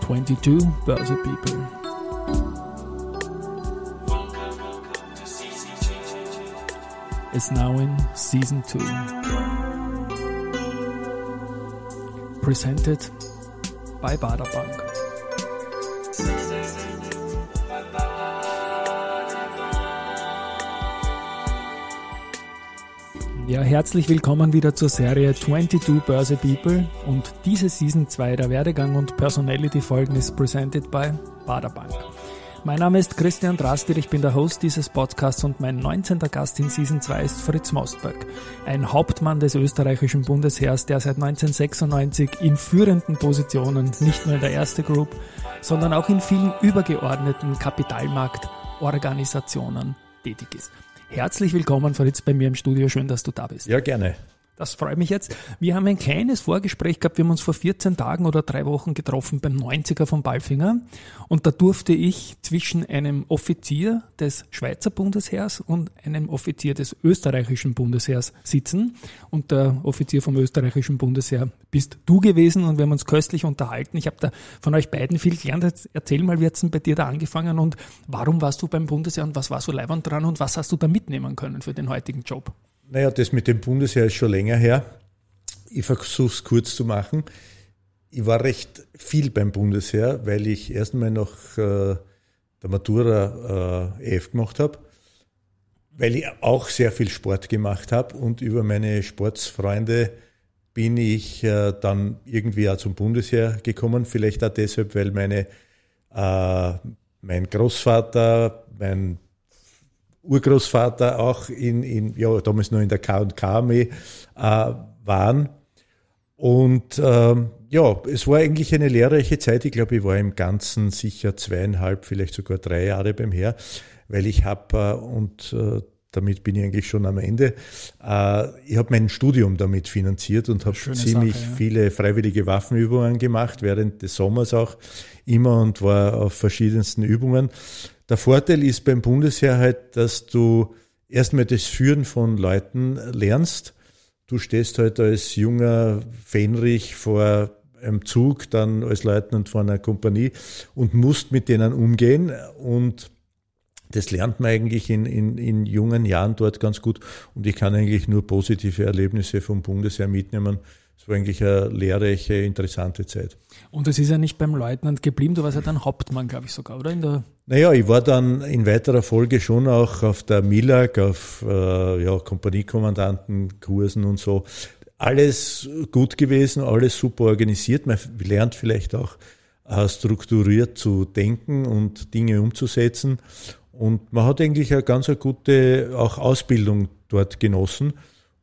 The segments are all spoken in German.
22 Börse People. Is now in season 2. Presented by Bader Ja, herzlich willkommen wieder zur Serie 22 Börse People und diese Season 2 der Werdegang und Personality Folgen ist presented by Baderbank. Mein Name ist Christian Drastil, ich bin der Host dieses Podcasts und mein 19. Gast in Season 2 ist Fritz Mostberg, ein Hauptmann des österreichischen Bundesheers, der seit 1996 in führenden Positionen nicht nur in der Erste Group, sondern auch in vielen übergeordneten Kapitalmarktorganisationen tätig ist. Herzlich willkommen, Fritz, bei mir im Studio. Schön, dass du da bist. Ja, gerne. Das freut mich jetzt. Wir haben ein kleines Vorgespräch gehabt. Wir haben uns vor 14 Tagen oder drei Wochen getroffen beim 90er von Balfinger. Und da durfte ich zwischen einem Offizier des Schweizer Bundesheers und einem Offizier des österreichischen Bundesheers sitzen. Und der Offizier vom österreichischen Bundesheer bist du gewesen und wir haben uns köstlich unterhalten. Ich habe da von euch beiden viel gelernt. Erzähl mal, wie hat es denn bei dir da angefangen und warum warst du beim Bundesheer und was war so leibend dran und was hast du da mitnehmen können für den heutigen Job? Naja, das mit dem Bundesheer ist schon länger her. Ich versuche es kurz zu machen. Ich war recht viel beim Bundesheer, weil ich erst einmal nach äh, der Matura äh, EF gemacht habe, weil ich auch sehr viel Sport gemacht habe und über meine Sportsfreunde bin ich äh, dann irgendwie auch zum Bundesheer gekommen. Vielleicht auch deshalb, weil meine, äh, mein Großvater, mein Urgroßvater auch in, in ja, damals noch in der K&K-Armee äh, waren. Und ähm, ja, es war eigentlich eine lehrreiche Zeit. Ich glaube, ich war im Ganzen sicher zweieinhalb, vielleicht sogar drei Jahre beim Heer, weil ich habe, äh, und äh, damit bin ich eigentlich schon am Ende, äh, ich habe mein Studium damit finanziert und habe ziemlich Sache, ja. viele freiwillige Waffenübungen gemacht, während des Sommers auch immer und war auf verschiedensten Übungen. Der Vorteil ist beim Bundesheer halt, dass du erstmal das Führen von Leuten lernst. Du stehst halt als junger Fähnrich vor einem Zug, dann als Leutnant vor einer Kompanie und musst mit denen umgehen und das lernt man eigentlich in, in, in jungen Jahren dort ganz gut und ich kann eigentlich nur positive Erlebnisse vom Bundesheer mitnehmen. Es war eigentlich eine lehrreiche, interessante Zeit. Und es ist ja nicht beim Leutnant geblieben, du warst ja dann Hauptmann, glaube ich sogar, oder? In der naja, ich war dann in weiterer Folge schon auch auf der Milag, auf äh, ja, Kompaniekommandantenkursen und so. Alles gut gewesen, alles super organisiert. Man lernt vielleicht auch äh, strukturiert zu denken und Dinge umzusetzen. Und man hat eigentlich eine ganz eine gute auch Ausbildung dort genossen.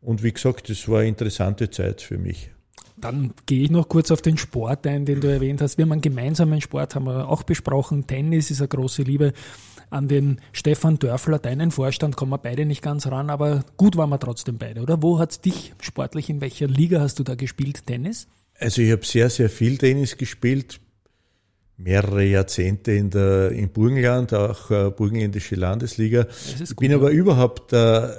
Und wie gesagt, es war eine interessante Zeit für mich. Dann gehe ich noch kurz auf den Sport ein, den du erwähnt hast. Wir haben einen gemeinsamen Sport, haben wir auch besprochen. Tennis ist eine große Liebe. An den Stefan Dörfler, deinen Vorstand, kommen wir beide nicht ganz ran, aber gut waren wir trotzdem beide, oder? Wo hat dich sportlich, in welcher Liga hast du da gespielt, Tennis? Also ich habe sehr, sehr viel Tennis gespielt, mehrere Jahrzehnte in der in Burgenland, auch äh, burgenländische Landesliga. Ich bin aber überhaupt äh,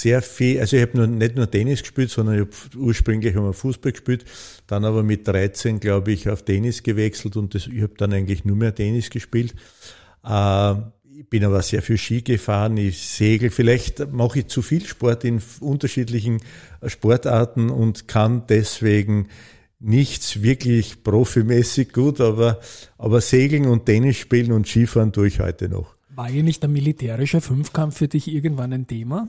sehr viel, also ich habe nur, nicht nur Tennis gespielt, sondern ich habe ursprünglich einmal Fußball gespielt, dann aber mit 13, glaube ich, auf Tennis gewechselt und das, ich habe dann eigentlich nur mehr Tennis gespielt. Äh, ich bin aber sehr viel Ski gefahren, ich segel. Vielleicht mache ich zu viel Sport in unterschiedlichen Sportarten und kann deswegen nichts wirklich profimäßig gut, aber, aber Segeln und Tennis spielen und Skifahren tue ich heute noch. War hier nicht der militärische Fünfkampf für dich irgendwann ein Thema?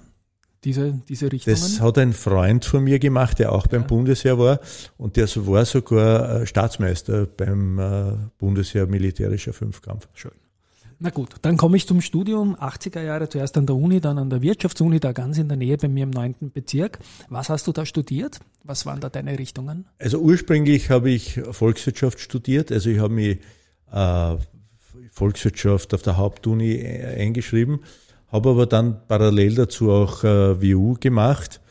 Diese, diese Richtungen? Das hat ein Freund von mir gemacht, der auch beim ja. Bundesheer war und der war sogar äh, Staatsmeister beim äh, Bundesheer militärischer Fünfkampf. Schön. Na gut, dann komme ich zum Studium, 80er Jahre, zuerst an der Uni, dann an der Wirtschaftsuni, da ganz in der Nähe bei mir im 9. Bezirk. Was hast du da studiert? Was waren da deine Richtungen? Also ursprünglich habe ich Volkswirtschaft studiert, also ich habe mich äh, Volkswirtschaft auf der Hauptuni äh, eingeschrieben habe aber dann parallel dazu auch äh, WU gemacht.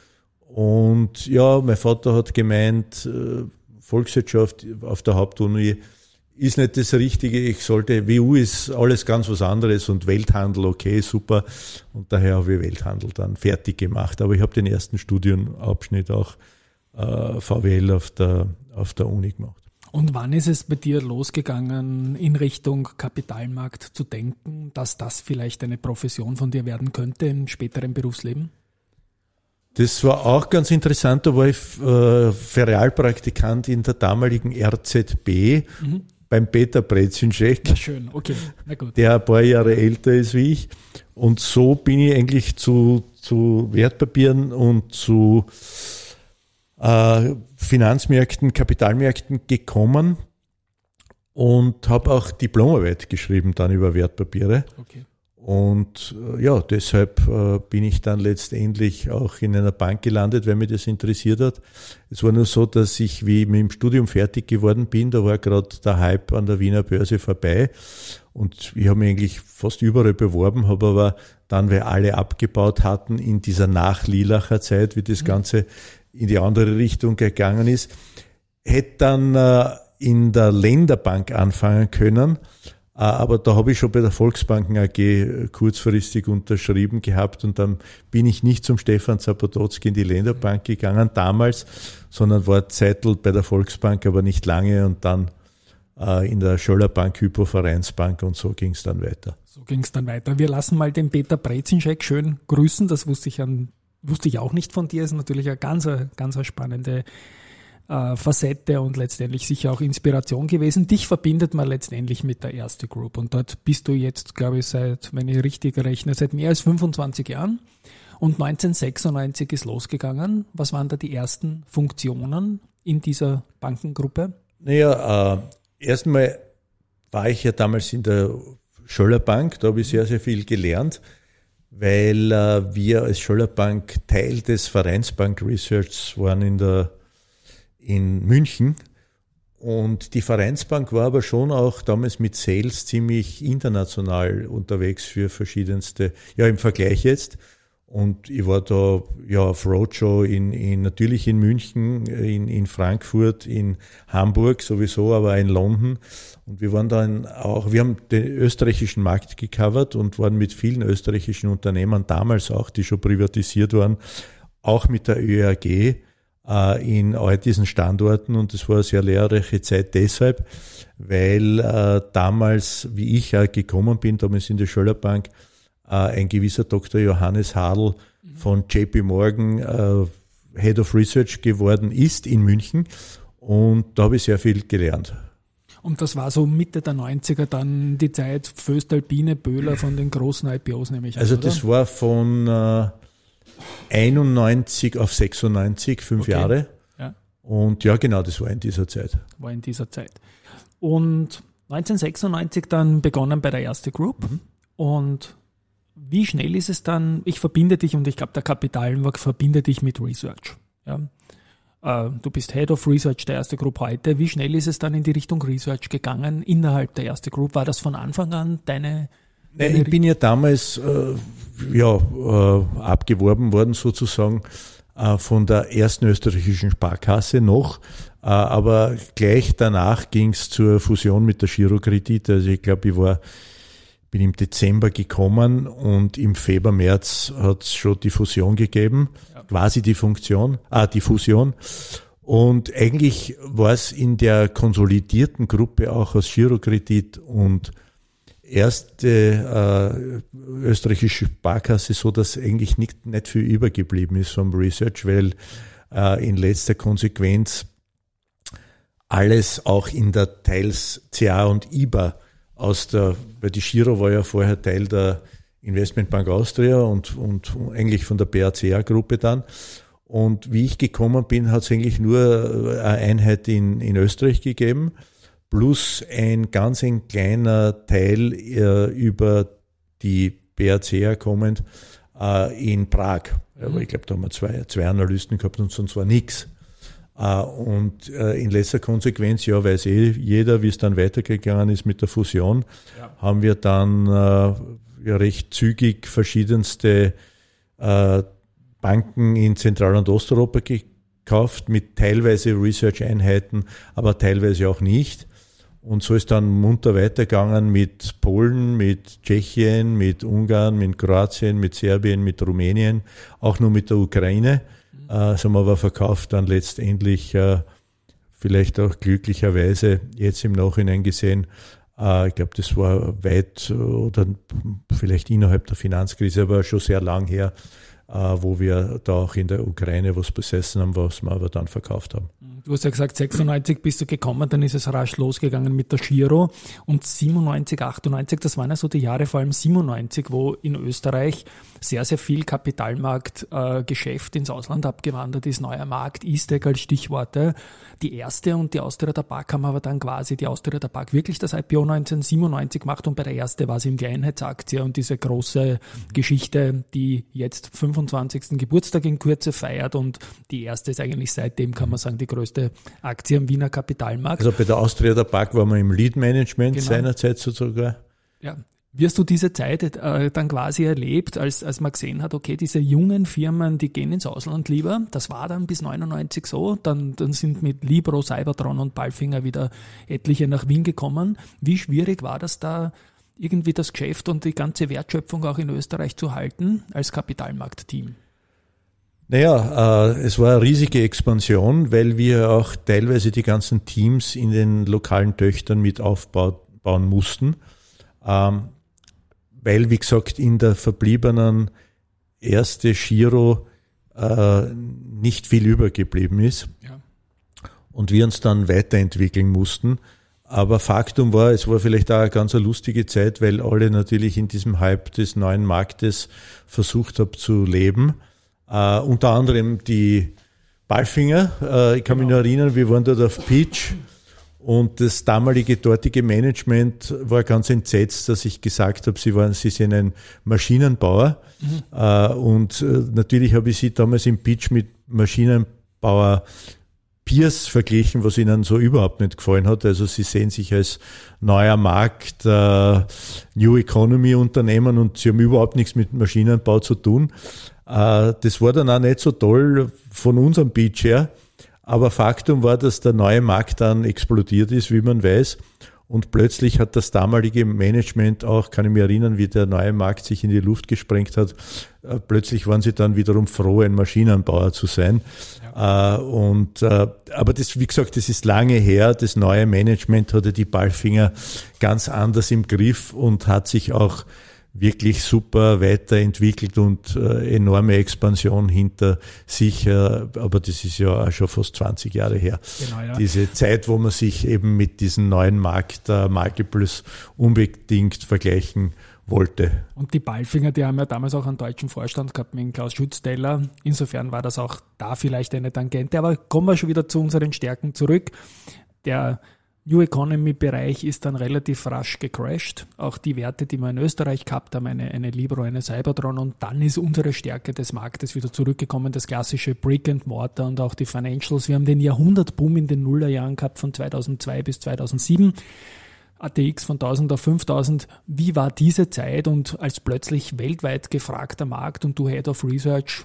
Und ja, mein Vater hat gemeint, äh, Volkswirtschaft auf der Hauptuni ist nicht das Richtige. Ich sollte, WU ist alles ganz was anderes und Welthandel, okay, super. Und daher habe ich Welthandel dann fertig gemacht. Aber ich habe den ersten Studienabschnitt auch äh, VWL auf der, auf der Uni gemacht. Und wann ist es bei dir losgegangen, in Richtung Kapitalmarkt zu denken, dass das vielleicht eine Profession von dir werden könnte im späteren Berufsleben? Das war auch ganz interessant. Da war ich äh, Ferialpraktikant in der damaligen RZB mhm. beim Peter Brezinschek. Na schön, okay, na gut. Der ein paar Jahre älter ist wie ich. Und so bin ich eigentlich zu, zu Wertpapieren und zu äh, Finanzmärkten, Kapitalmärkten gekommen und habe auch Diplomarbeit geschrieben dann über Wertpapiere. Okay. Und äh, ja, deshalb äh, bin ich dann letztendlich auch in einer Bank gelandet, weil mich das interessiert hat. Es war nur so, dass ich, wie ich mit dem Studium fertig geworden bin, da war gerade der Hype an der Wiener Börse vorbei. Und ich habe mich eigentlich fast überall beworben, habe aber dann, weil alle abgebaut hatten, in dieser Nach-Lilacher Zeit, wie das mhm. Ganze in die andere Richtung gegangen ist, hätte dann äh, in der Länderbank anfangen können Ah, aber da habe ich schon bei der Volksbanken AG äh, kurzfristig unterschrieben gehabt und dann bin ich nicht zum Stefan Zapototzki in die Länderbank gegangen damals, sondern war Zeitl bei der Volksbank, aber nicht lange und dann äh, in der Schöllerbank, Hypovereinsbank und so ging es dann weiter. So ging es dann weiter. Wir lassen mal den Peter Brezinschek schön grüßen. Das wusste ich, an, wusste ich auch nicht von dir. Ist natürlich eine ganz, ganz spannende äh, Facette und letztendlich sicher auch Inspiration gewesen. Dich verbindet man letztendlich mit der Erste Group und dort bist du jetzt, glaube ich, seit, wenn ich richtig rechne, seit mehr als 25 Jahren. Und 1996 ist losgegangen. Was waren da die ersten Funktionen in dieser Bankengruppe? Naja, äh, erstmal war ich ja damals in der Scholler Bank, da habe ich sehr, sehr viel gelernt, weil äh, wir als Scholler Bank Teil des Vereinsbank Research waren in der in München. Und die Vereinsbank war aber schon auch damals mit Sales ziemlich international unterwegs für verschiedenste, ja im Vergleich jetzt. Und ich war da ja auf Roadshow in, in natürlich in München, in, in Frankfurt, in Hamburg sowieso, aber in London. Und wir waren dann auch, wir haben den österreichischen Markt gecovert und waren mit vielen österreichischen Unternehmern damals auch, die schon privatisiert waren, auch mit der ÖRG äh, in all diesen Standorten und es war eine sehr lehrreiche Zeit deshalb, weil äh, damals, wie ich äh, gekommen bin, damals in der Schöllerbank, äh, ein gewisser Dr. Johannes Hadl mhm. von JP Morgan äh, Head of Research geworden ist in München und da habe ich sehr viel gelernt. Und das war so Mitte der 90er dann die Zeit Föstalpine, Böhler von den großen IPOs nämlich. Also an, das war von äh, 91 auf 96, fünf okay. Jahre. Ja. Und ja, genau, das war in dieser Zeit. War in dieser Zeit. Und 1996 dann begonnen bei der Erste Group. Mhm. Und wie schnell ist es dann, ich verbinde dich und ich glaube, der Kapitalmarkt verbindet dich mit Research. Ja. Äh, du bist Head of Research der Erste Group heute. Wie schnell ist es dann in die Richtung Research gegangen innerhalb der Erste Group? War das von Anfang an deine Nein, ich bin ja damals äh, ja, äh, abgeworben worden sozusagen äh, von der ersten österreichischen Sparkasse noch. Äh, aber gleich danach ging es zur Fusion mit der Girokredit. Also ich glaube, ich war bin im Dezember gekommen und im Februar, März hat es schon die Fusion gegeben, ja. quasi die Funktion, ah, die Fusion. Und eigentlich war es in der konsolidierten Gruppe auch aus Girokredit und erste äh, österreichische Sparkasse so, dass eigentlich nicht, nicht viel übergeblieben ist vom Research, weil äh, in letzter Konsequenz alles auch in der teils CA und IBA aus der, weil die Giro war ja vorher Teil der Investmentbank Austria und, und eigentlich von der BACA-Gruppe dann. Und wie ich gekommen bin, hat es eigentlich nur eine Einheit in, in Österreich gegeben plus ein ganz ein kleiner Teil äh, über die BRC kommend äh, in Prag. Mhm. Aber ich glaube, da haben wir zwei, zwei Analysten gehabt und sonst war nichts. Äh, und äh, in letzter Konsequenz, ja, weiß eh jeder, wie es dann weitergegangen ist mit der Fusion, ja. haben wir dann äh, ja, recht zügig verschiedenste Banken in Zentral- und Osteuropa gekauft mit teilweise Research-Einheiten, aber teilweise auch nicht. Und so ist dann munter weitergegangen mit Polen, mit Tschechien, mit Ungarn, mit Kroatien, mit Serbien, mit Rumänien, auch nur mit der Ukraine. Äh, haben wir aber verkauft dann letztendlich äh, vielleicht auch glücklicherweise jetzt im Nachhinein gesehen, äh, ich glaube, das war weit oder vielleicht innerhalb der Finanzkrise, aber schon sehr lang her, wo wir da auch in der Ukraine was besessen haben, was wir aber dann verkauft haben. Du hast ja gesagt, 96 bist du gekommen, dann ist es rasch losgegangen mit der Giro und 97, 98, das waren ja so die Jahre, vor allem 97, wo in Österreich sehr, sehr viel Kapitalmarktgeschäft äh, ins Ausland abgewandert ist, neuer Markt, E-Stack als Stichworte. Die erste und die Austria Tabak haben aber dann quasi die Austria Tabak wirklich das IPO 1997 gemacht und bei der erste war es eben die Einheitsaktie und diese große Geschichte, die jetzt 25. Geburtstag in Kürze feiert und die erste ist eigentlich seitdem, kann man sagen, die größte Aktie am Wiener Kapitalmarkt. Also bei der Austria Tabak waren wir im Lead Management genau. seinerzeit sozusagen. Ja, wie hast du diese Zeit äh, dann quasi erlebt, als, als man gesehen hat, okay, diese jungen Firmen, die gehen ins Ausland lieber? Das war dann bis 99 so. Dann, dann sind mit Libro, Cybertron und Ballfinger wieder etliche nach Wien gekommen. Wie schwierig war das da, irgendwie das Geschäft und die ganze Wertschöpfung auch in Österreich zu halten als Kapitalmarktteam? Naja, äh, es war eine riesige Expansion, weil wir auch teilweise die ganzen Teams in den lokalen Töchtern mit aufbauen mussten. Ähm, weil, wie gesagt, in der verbliebenen erste Giro äh, nicht viel übergeblieben ist. Ja. Und wir uns dann weiterentwickeln mussten. Aber Faktum war, es war vielleicht auch eine ganz eine lustige Zeit, weil alle natürlich in diesem Hype des neuen Marktes versucht haben zu leben. Äh, unter anderem die Ballfinger. Äh, ich kann genau. mich noch erinnern, wir waren dort auf Pitch und das damalige dortige Management war ganz entsetzt, dass ich gesagt habe, sie waren, sie sind ein Maschinenbauer. Mhm. Äh, und äh, natürlich habe ich sie damals im Pitch mit Maschinenbauer Peers verglichen, was ihnen so überhaupt nicht gefallen hat. Also sie sehen sich als neuer Markt, äh, New Economy Unternehmen und sie haben überhaupt nichts mit Maschinenbau zu tun. Äh, das war dann auch nicht so toll von unserem Pitch her. Aber Faktum war, dass der neue Markt dann explodiert ist, wie man weiß. Und plötzlich hat das damalige Management auch, kann ich mich erinnern, wie der neue Markt sich in die Luft gesprengt hat. Äh, plötzlich waren sie dann wiederum froh, ein Maschinenbauer zu sein. Äh, und, äh, aber das, wie gesagt, das ist lange her. Das neue Management hatte die Ballfinger ganz anders im Griff und hat sich auch wirklich super weiterentwickelt und äh, enorme Expansion hinter sich. Äh, aber das ist ja auch schon fast 20 Jahre her. Genau, ja. Diese Zeit, wo man sich eben mit diesem neuen Markt äh, Multiples unbedingt vergleichen wollte. Und die Ballfinger, die haben ja damals auch einen deutschen Vorstand gehabt mit Klaus Schutzteller. Insofern war das auch da vielleicht eine Tangente. Aber kommen wir schon wieder zu unseren Stärken zurück. Der New Economy Bereich ist dann relativ rasch gecrashed. Auch die Werte, die wir in Österreich gehabt haben, eine, eine Libro, eine Cybertron und dann ist unsere Stärke des Marktes wieder zurückgekommen, das klassische Brick and Mortar und auch die Financials. Wir haben den Jahrhundertboom in den Nullerjahren gehabt von 2002 bis 2007. ATX von 1000 auf 5000. Wie war diese Zeit und als plötzlich weltweit gefragter Markt und du Head of Research,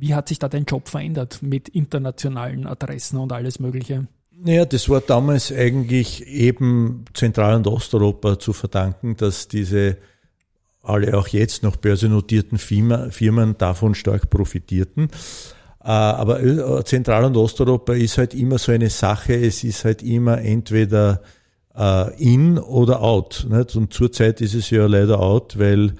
wie hat sich da dein Job verändert mit internationalen Adressen und alles Mögliche? Naja, das war damals eigentlich eben Zentral- und Osteuropa zu verdanken, dass diese alle auch jetzt noch börsennotierten Firmen davon stark profitierten. Äh, aber äh, Zentral- und Osteuropa ist halt immer so eine Sache, es ist halt immer entweder in oder out. Und zurzeit ist es ja leider out, weil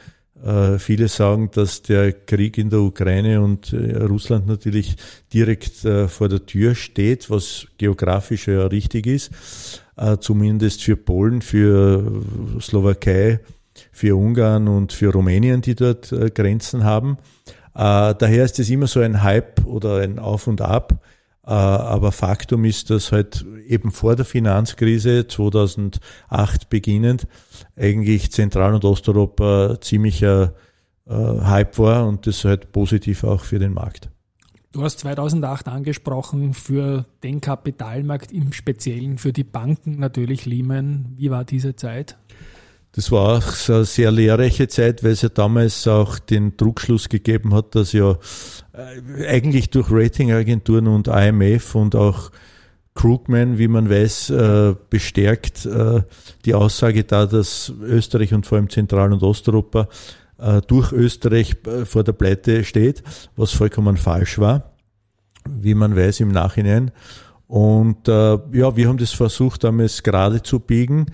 äh, viele sagen, dass der Krieg in der Ukraine und äh, Russland natürlich direkt äh, vor der Tür steht, was geografisch ja richtig ist, zumindest für Polen, für Slowakei, für Ungarn und für Rumänien, die dort Grenzen haben. Daher ist es immer so ein Hype oder ein Auf und Ab. Aber Faktum ist, dass halt eben vor der Finanzkrise 2008 beginnend eigentlich Zentral- und Osteuropa ziemlicher äh, Hype war und das halt positiv auch für den Markt. Du hast 2008 angesprochen für den Kapitalmarkt, im Speziellen für die Banken natürlich Lehman. Wie war diese Zeit? Das war auch eine sehr lehrreiche Zeit, weil es ja damals auch den Druckschluss gegeben hat, dass ja äh, eigentlich durch Ratingagenturen und IMF und auch Krugman, wie man weiß, äh, bestärkt äh, die Aussage da, dass Österreich und vor allem Zentral- und Osteuropa durch Österreich vor der Pleite steht, was vollkommen falsch war, wie man weiß im Nachhinein. Und äh, ja, wir haben das versucht, damals gerade zu biegen,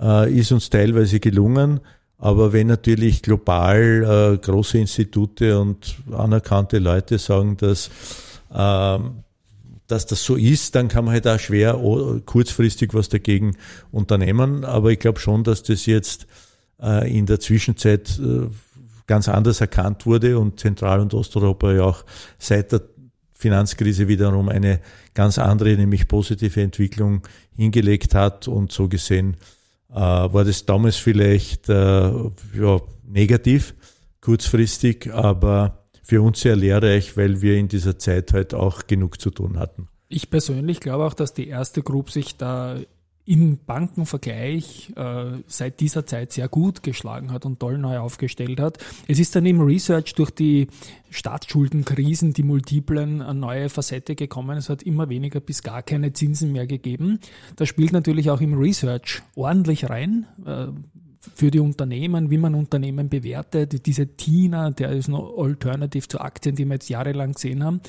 äh, ist uns teilweise gelungen. Aber wenn natürlich global äh, große Institute und anerkannte Leute sagen, dass, äh, dass das so ist, dann kann man halt auch schwer kurzfristig was dagegen unternehmen. Aber ich glaube schon, dass das jetzt äh, in der Zwischenzeit äh, ganz anders erkannt wurde und Zentral- und Osteuropa ja auch seit der Finanzkrise wiederum eine ganz andere, nämlich positive Entwicklung hingelegt hat und so gesehen war das damals vielleicht äh, ja, negativ, kurzfristig, aber für uns sehr lehrreich, weil wir in dieser Zeit halt auch genug zu tun hatten. Ich persönlich glaube auch, dass die erste Group sich da im Bankenvergleich äh, seit dieser Zeit sehr gut geschlagen hat und toll neu aufgestellt hat. Es ist dann im Research durch die Staatsschuldenkrisen, die multiplen, eine neue Facette gekommen. Es hat immer weniger bis gar keine Zinsen mehr gegeben. Das spielt natürlich auch im Research ordentlich rein. Äh, für die Unternehmen, wie man Unternehmen bewertet, diese TINA, der ist noch Alternative zu Aktien, die wir jetzt jahrelang gesehen haben.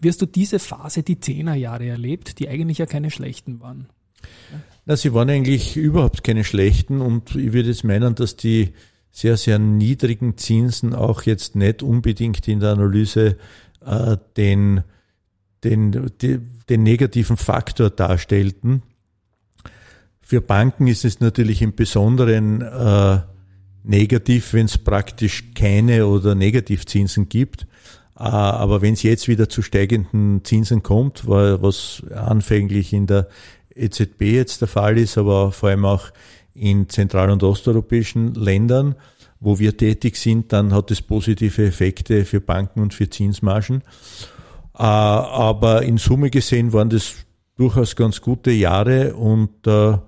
Wirst du diese Phase, die Zehnerjahre erlebt, die eigentlich ja keine schlechten waren? Na, sie waren eigentlich überhaupt keine schlechten und ich würde jetzt meinen, dass die sehr, sehr niedrigen Zinsen auch jetzt nicht unbedingt in der Analyse äh, den, den, die, den negativen Faktor darstellten. Für Banken ist es natürlich im Besonderen äh, negativ, wenn es praktisch keine oder Negativzinsen gibt. Äh, aber wenn es jetzt wieder zu steigenden Zinsen kommt, was anfänglich in der EZB jetzt der Fall ist, aber vor allem auch in zentral- und osteuropäischen Ländern, wo wir tätig sind, dann hat es positive Effekte für Banken und für Zinsmargen. Äh, aber in Summe gesehen waren das durchaus ganz gute Jahre und äh, äh,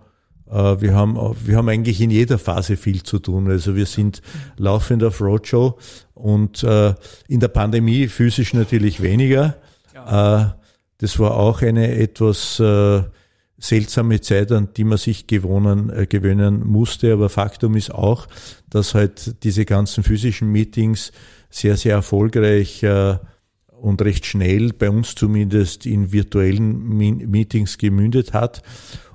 wir haben, wir haben eigentlich in jeder Phase viel zu tun. Also wir sind laufend auf Roadshow und in der Pandemie physisch natürlich weniger. Das war auch eine etwas seltsame Zeit, an die man sich gewohnen, äh, gewöhnen musste. Aber Faktum ist auch, dass halt diese ganzen physischen Meetings sehr, sehr erfolgreich äh, und recht schnell bei uns zumindest in virtuellen Meetings gemündet hat.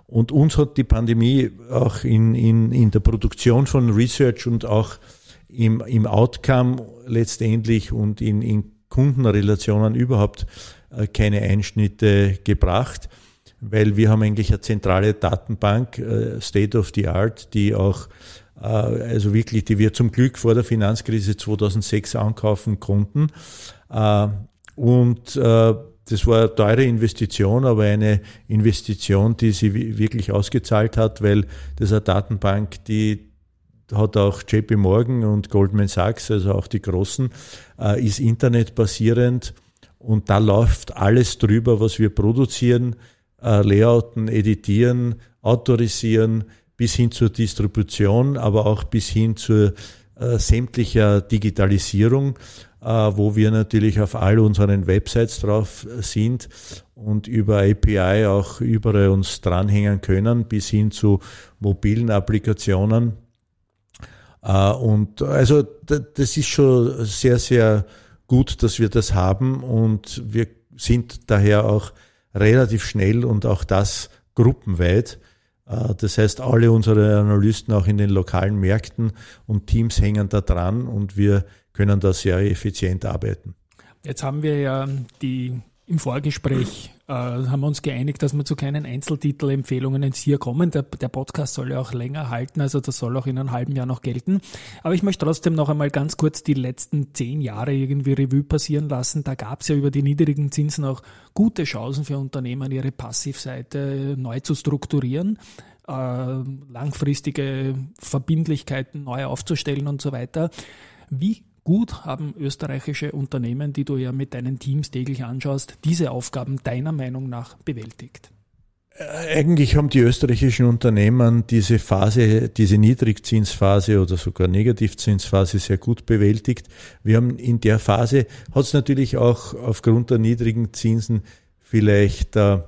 Und uns hat die Pandemie auch in, in, in der Produktion von Research und auch im, im Outcome letztendlich und in, in Kundenrelationen überhaupt äh, keine Einschnitte gebracht weil wir haben eigentlich eine zentrale Datenbank, äh, State of the Art, die auch äh, also wirklich, die wir zum Glück vor der Finanzkrise 2006 ankaufen konnten. Äh, und das war eine teure Investition, aber eine Investition, die sie wirklich ausgezahlt hat, weil das eine Datenbank, die hat auch JP Morgan und Goldman Sachs, also auch die großen, ist internetbasierend und da läuft alles drüber, was wir produzieren äh, Layouten, Editieren, Autorisieren bis hin zur Distribution, aber auch bis hin zur äh, sämtlicher Digitalisierung, äh, wo wir natürlich auf all unseren Websites drauf sind und über API auch überall uns dranhängen können, bis hin zu mobilen Applikationen. Äh, und also das ist schon sehr, sehr gut, dass wir das haben und wir sind daher auch relativ schnell und auch das gruppenweit. Äh, das heißt, alle unsere Analysten auch in den lokalen Märkten und Teams hängen da dran und wir können da sehr effizient arbeiten. Jetzt haben wir ja die im Vorgespräch äh, haben wir uns geeinigt, dass wir zu keinen Einzeltitelempfehlungen ins Hier kommen. Der, der, Podcast soll ja auch länger halten, also das soll auch in einem halben Jahr noch gelten. Aber ich möchte trotzdem noch einmal ganz kurz die letzten zehn Jahre irgendwie Revue passieren lassen. Da gab es ja über die niedrigen Zinsen auch gute Chancen für Unternehmen, ihre Passivseite neu zu strukturieren äh, langfristige Verbindlichkeiten neu aufzustellen und so weiter. Wie gut haben österreichische Unternehmen, die du ja mit deinen Teams täglich anschaust, diese Aufgaben deiner Meinung nach bewältigt? Äh, eigentlich haben die österreichischen Unternehmen diese Phase, diese Niedrigzinsphase oder sogar Negativzinsphase sehr gut bewältigt. Wir haben in der Phase, hat es natürlich auch aufgrund der niedrigen Zinsen vielleicht äh,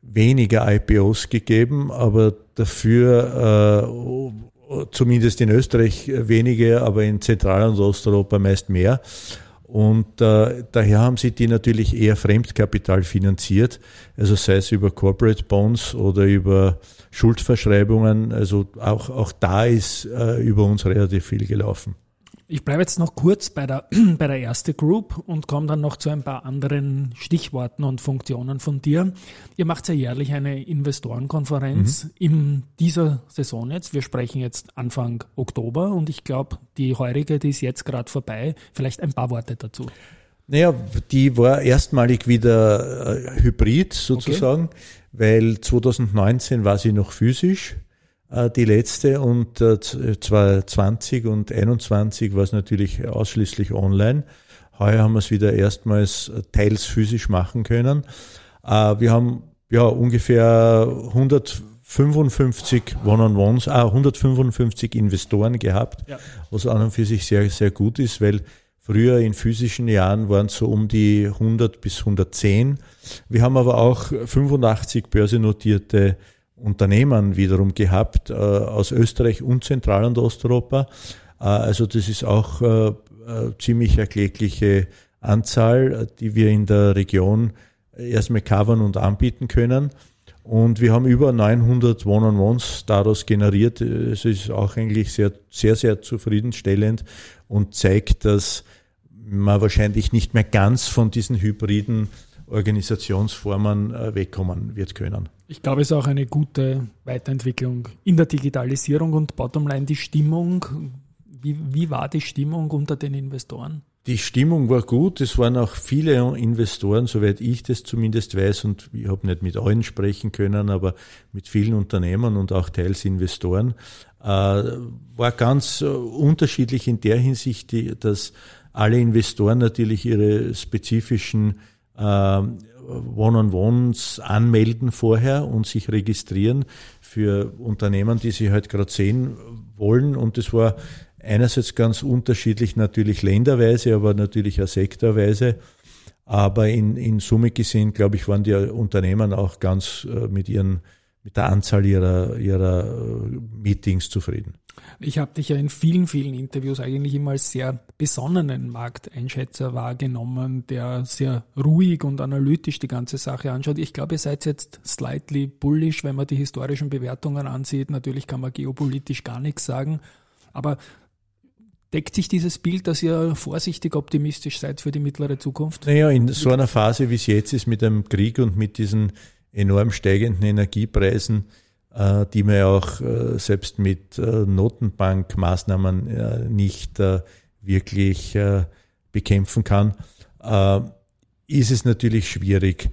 weniger IPOs gegeben, aber dafür äh, zumindest in Österreich weniger, aber in Zentral- und Osteuropa meist mehr. Und äh, daher haben sie die natürlich eher Fremdkapital finanziert, also sei es über Corporate Bonds oder über Schuldverschreibungen. Also auch, auch da ist äh, über uns relativ viel gelaufen. Ich bleibe jetzt noch kurz bei der, bei der erste Group und komme dann noch zu ein paar anderen Stichworten und Funktionen von dir. Ihr macht ja jährlich eine Investorenkonferenz mhm. in dieser Saison jetzt. Wir sprechen jetzt Anfang Oktober und ich glaube, die heurige, die ist jetzt gerade vorbei. Vielleicht ein paar Worte dazu. Naja, die war erstmalig wieder äh, hybrid sozusagen, okay. weil 2019 war sie noch physisch die letzte und äh, 2020 und 2021 war es natürlich ausschließlich online. Heuer haben wir es wieder erstmals äh, teils physisch machen können. Äh, wir haben ja ungefähr 155 One-on-Ones, ah, 155 Investoren gehabt, ja. was an und für sich sehr, sehr gut ist, weil Früher in physischen Jahren waren es so um die 100 bis 110. Wir haben aber auch 85 börsennotierte Unternehmen wiederum gehabt äh, aus Österreich und Zentral- und Osteuropa. Äh, also das ist auch äh, äh ziemlich erklägliche Anzahl, die wir in der Region erstmal covern und anbieten können. Und wir haben über 900 One-on-Ones daraus generiert. Es ist auch eigentlich sehr, sehr, sehr zufriedenstellend und zeigt, dass man wahrscheinlich nicht mehr ganz von diesen hybriden Organisationsformen äh, wegkommen wird können. Ich glaube, es ist auch eine gute Weiterentwicklung in der Digitalisierung und bottomline die Stimmung. Wie, wie war die Stimmung unter den Investoren? Die Stimmung war gut. Es waren auch viele Investoren, soweit ich das zumindest weiß, und ich habe nicht mit allen sprechen können, aber mit vielen Unternehmern und auch teils Investoren. Äh, war ganz äh, unterschiedlich in der Hinsicht, dass alle Investoren natürlich ihre spezifischen äh, One-on-Ones anmelden vorher und sich registrieren für Unternehmen, die sie halt gerade sehen wollen. Und das war einerseits ganz unterschiedlich, natürlich länderweise, aber natürlich auch sektorweise. Aber in, in Summe gesehen, glaube ich, waren die Unternehmen auch ganz äh, mit ihren mit der Anzahl ihrer, ihrer äh, Meetings zufrieden. Ich habe dich ja in vielen, vielen Interviews eigentlich immer als sehr besonnenen Markteinschätzer wahrgenommen, der sehr ruhig und analytisch die ganze Sache anschaut. Ich glaube, ihr seid jetzt slightly bullish, wenn man die historischen Bewertungen ansieht. Natürlich kann man geopolitisch gar nichts sagen, aber deckt sich dieses Bild, dass ihr vorsichtig optimistisch seid für die mittlere Zukunft? Naja, in so einer Phase, wie es jetzt ist, mit dem Krieg und mit diesen enorm steigenden Energiepreisen, äh, die man ja auch äh, selbst mit äh, Notenbankmaßnahmen nicht wirklich bekämpfen kann, ist es natürlich schwierig.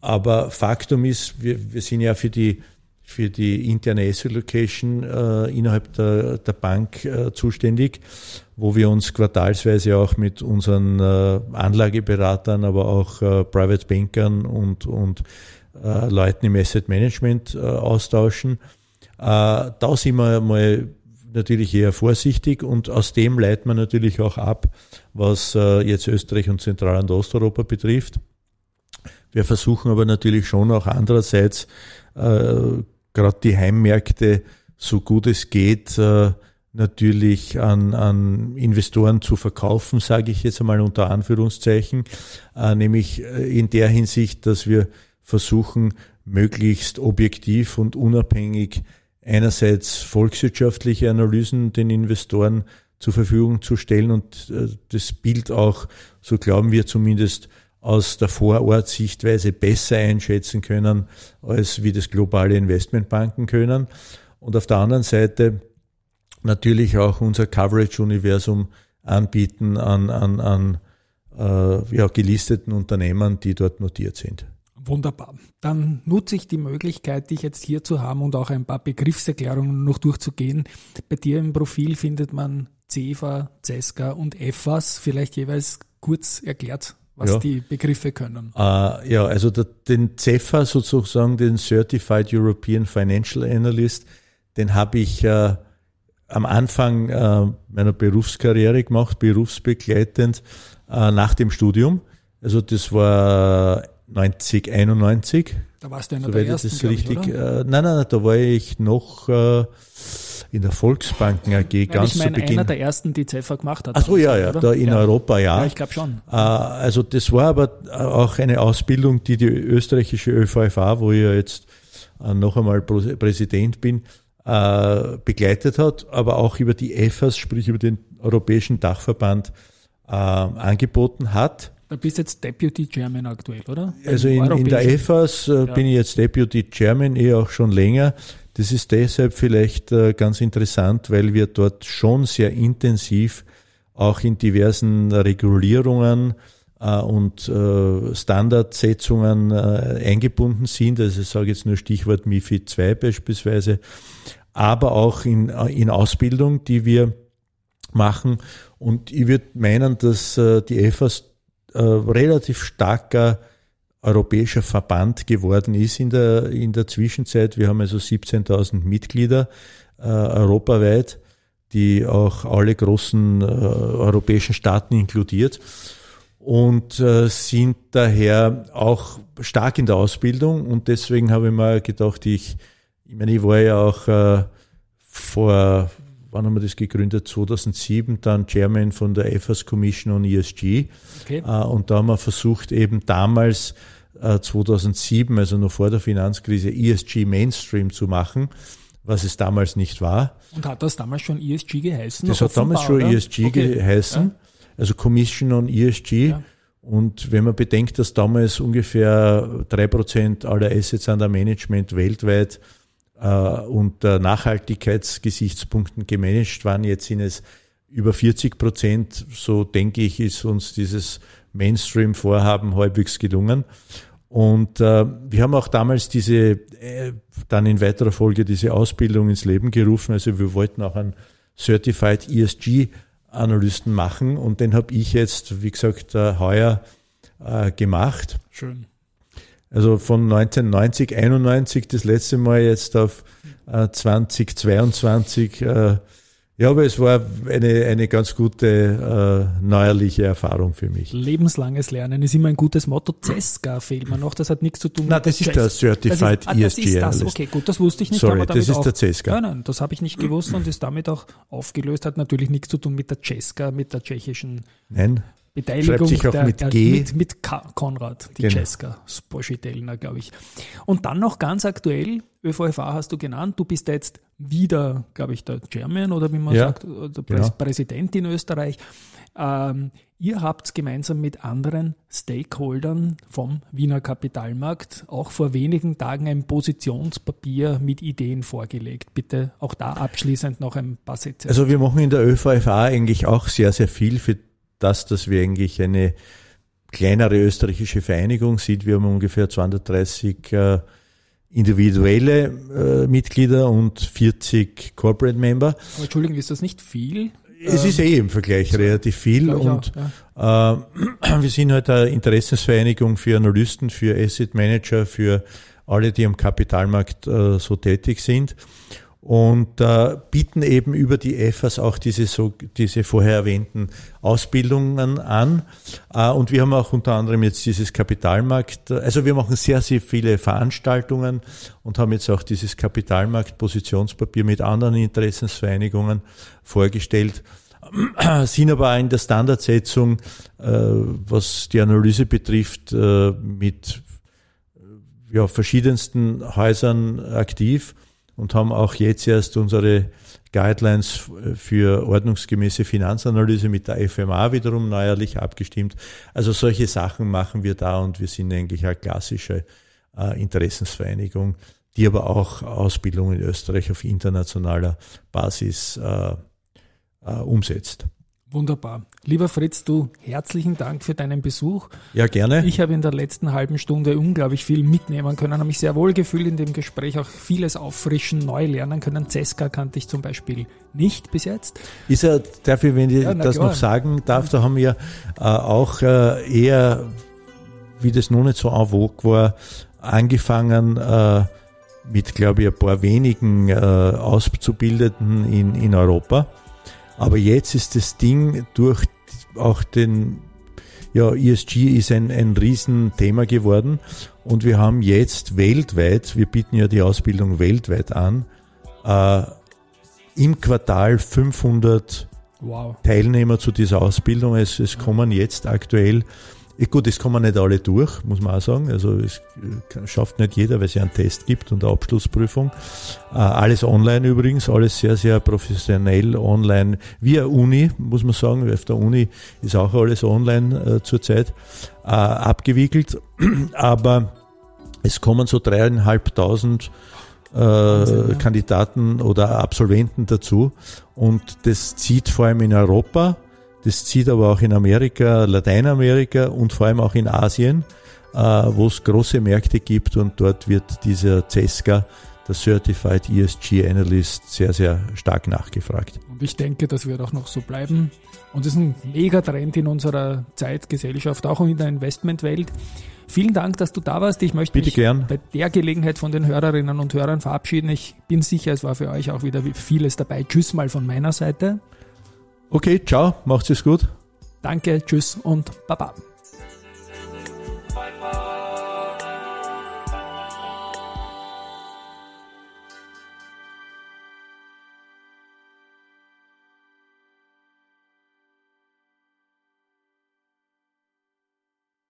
Aber Faktum ist, wir, wir sind ja für die, für die interne Asset Location äh, innerhalb der, der Bank äh, zuständig, wo wir uns quartalsweise auch mit unseren äh, Anlageberatern, aber auch Private Bankern und, und äh, Leuten im Asset Management äh, austauschen. Äh, da sind wir mal natürlich eher vorsichtig und aus dem leiten wir natürlich auch ab, was äh, jetzt Österreich und Zentral- und Osteuropa betrifft. Wir versuchen aber natürlich schon auch andererseits äh, gerade die Heimmärkte so gut es geht natürlich an, an Investoren zu verkaufen, sage ich jetzt einmal unter Anführungszeichen, äh, nämlich in der Hinsicht, dass wir versuchen, möglichst objektiv und unabhängig einerseits volkswirtschaftliche Analysen den Investoren zur Verfügung zu stellen und äh, das Bild auch, so glauben wir zumindest, aus der Vorortsichtweise besser einschätzen können, als wie das globale Investmentbanken können. Und auf der anderen Seite natürlich auch unser Coverage-Universum anbieten an, an, an äh, ja, gelisteten Unternehmen, die dort notiert sind. Wunderbar. Dann nutze ich die Möglichkeit, dich jetzt hier zu haben und auch ein paar Begriffserklärungen noch durchzugehen. Bei dir im Profil findet man CEFA, CESCA und EFAS. Vielleicht jeweils kurz erklärt, was ja. die Begriffe können. Uh, ja, also der, den CEFA sozusagen, den Certified European Financial Analyst, den habe ich äh, am Anfang äh, meiner Berufskarriere gemacht, berufsbegleitend äh, nach dem Studium. Also das war 90, 91. Da warst du einer der ersten, das richtig, ich, äh, nein, nein, da war ich noch, äh, in der Volksbanken AG Nein, ganz ich meine, zu Beginn. einer der ersten, die CEFA gemacht hat. Ach so, ja, ja, oder? da in ja. Europa, ja. Ja, ich glaube schon. Äh, also das war aber auch eine Ausbildung, die die österreichische ÖVFA, wo ich ja jetzt äh, noch einmal Präsident bin, äh, begleitet hat, aber auch über die EFAS, sprich über den Europäischen Dachverband, angeboten hat. Du bist jetzt Deputy Chairman aktuell, oder? Also in, in der EFAS ja. bin ich jetzt Deputy Chairman, eh auch schon länger. Das ist deshalb vielleicht ganz interessant, weil wir dort schon sehr intensiv auch in diversen Regulierungen äh, und äh, Standardsetzungen äh, eingebunden sind. Also ich sage jetzt nur Stichwort MIFID 2 beispielsweise, aber auch in, in Ausbildung, die wir machen. Und ich würde meinen, dass die EFAS relativ starker europäischer Verband geworden ist in der, in der Zwischenzeit. Wir haben also 17.000 Mitglieder äh, europaweit, die auch alle großen äh, europäischen Staaten inkludiert und äh, sind daher auch stark in der Ausbildung und deswegen habe ich mir gedacht, ich, ich meine, ich war ja auch äh, vor, wann haben wir das gegründet? 2007 dann Chairman von der EFAS Commission on ESG okay. äh, und da haben wir versucht eben damals 2007, äh, also noch vor der Finanzkrise, ESG Mainstream zu machen was es damals nicht war. Und hat das damals schon ESG geheißen? Das hat damals schon oder? ESG okay. geheißen. Also Commission on ESG. Ja. Und wenn man bedenkt, dass damals ungefähr drei Prozent aller Assets under Management weltweit unter Nachhaltigkeitsgesichtspunkten gemanagt waren, jetzt sind es über 40 Prozent, so denke ich, ist uns dieses Mainstream-Vorhaben halbwegs gelungen. Und äh, wir haben auch damals diese, äh, dann in weiterer Folge diese Ausbildung ins Leben gerufen. Also wir wollten auch einen Certified ESG Analysten machen und den habe ich jetzt, wie gesagt, äh, heuer äh, gemacht. Schön. Also von 1990, 91 das letzte Mal jetzt auf äh, 2022 äh, ja, aber es war eine, eine ganz gute äh, neuerliche Erfahrung für mich. Lebenslanges Lernen ist immer ein gutes Motto. CESCA fehlt mir noch, das hat nichts zu tun nein, mit das ist der Certified das ist, ESG ah, das ist das. Okay, gut, das wusste ich nicht. Sorry, das ist auch, der CESCA. Nein, nein, das habe ich nicht gewusst und ist damit auch aufgelöst. Hat natürlich nichts zu tun mit der CESCA, mit der tschechischen Nein. Beteiligung sich auch der, mit G. mit, mit Konrad, die genau. Cesca, Sposchitelner, glaube ich. Und dann noch ganz aktuell, ÖVFA hast du genannt, du bist jetzt wieder, glaube ich, der Chairman oder wie man ja, sagt, der genau. Präsident in Österreich. Ähm, ihr habt gemeinsam mit anderen Stakeholdern vom Wiener Kapitalmarkt auch vor wenigen Tagen ein Positionspapier mit Ideen vorgelegt. Bitte auch da abschließend noch ein paar Sätze. Also wir machen in der ÖVFA eigentlich auch sehr, sehr viel für das, dass wir eigentlich eine kleinere österreichische Vereinigung sind. Wir haben ungefähr 230 äh, individuelle äh, Mitglieder und 40 Corporate Member. Aber Entschuldigung, ist das nicht viel? Es ist eh im Vergleich so, relativ viel und auch, ja. äh, wir sind halt eine Interessensvereinigung für Analysten, für Asset Manager, für alle, die am Kapitalmarkt äh, so tätig sind und äh, bieten eben über die EFAS auch diese, so, diese vorher erwähnten Ausbildungen an. Äh, und wir haben auch unter anderem jetzt dieses Kapitalmarkt, also wir machen sehr, sehr viele Veranstaltungen und haben jetzt auch dieses Kapitalmarkt-Positionspapier mit anderen Interessensvereinigungen vorgestellt sind aber in der Standardsetzung, äh, was die Analyse betrifft, äh, mit ja, verschiedensten Häusern aktiv und haben auch jetzt erst unsere Guidelines für ordnungsgemäße Finanzanalyse mit der FMA wiederum neuerlich abgestimmt. Also solche Sachen machen wir da und wir sind eigentlich eine klassische äh, Interessensvereinigung, die aber auch Ausbildung in Österreich auf internationaler Basis äh, äh, umsetzt. Wunderbar. Lieber Fritz, du herzlichen Dank für deinen Besuch. Ja, gerne. Ich habe in der letzten halben Stunde unglaublich viel mitnehmen können, habe mich sehr wohl gefühlt in dem Gespräch, auch vieles auffrischen, neu lernen können. Ceska kannte ich zum Beispiel nicht bis jetzt. Ist darf ich, wenn ich ja, das klar. noch sagen darf, da haben wir äh, auch äh, eher, wie das noch nicht so en vogue war, angefangen, äh, mit, glaube ich, ein paar wenigen äh, Auszubildenden in, in Europa aber jetzt ist das Ding durch auch den, ja, ESG ist ein, ein Riesenthema geworden und wir haben jetzt weltweit, wir bieten ja die Ausbildung weltweit an, äh, im Quartal 500 Wow. Teilnehmer zu dieser Ausbildung. Es, es kommen jetzt aktuell, gut, es kommen nicht alle durch, muss man auch sagen. Also es äh, schafft nicht jeder, weil es ja einen Test gibt und eine Abschlussprüfung. Äh, alles online übrigens, alles sehr, sehr professionell online, wie eine Uni, muss man sagen. Auf der Uni ist auch alles online äh, zurzeit abgewickelt. Aber es kommen so dreieinhalbtausend äh, Kandidaten oder Absolventen dazu. Und das zieht vor allem in Europa, das zieht aber auch in Amerika, Lateinamerika und vor allem auch in Asien, äh, wo es große Märkte gibt und dort wird dieser CESCA, der Certified ESG Analyst, sehr, sehr stark nachgefragt. Und ich denke, das wird auch noch so bleiben. Und das ist ein Megatrend in unserer Zeitgesellschaft, auch in der Investmentwelt. Vielen Dank, dass du da warst. Ich möchte Bitte mich gern. bei der Gelegenheit von den Hörerinnen und Hörern verabschieden. Ich bin sicher, es war für euch auch wieder vieles dabei. Tschüss mal von meiner Seite. Okay, ciao, macht's es gut. Danke, tschüss und baba.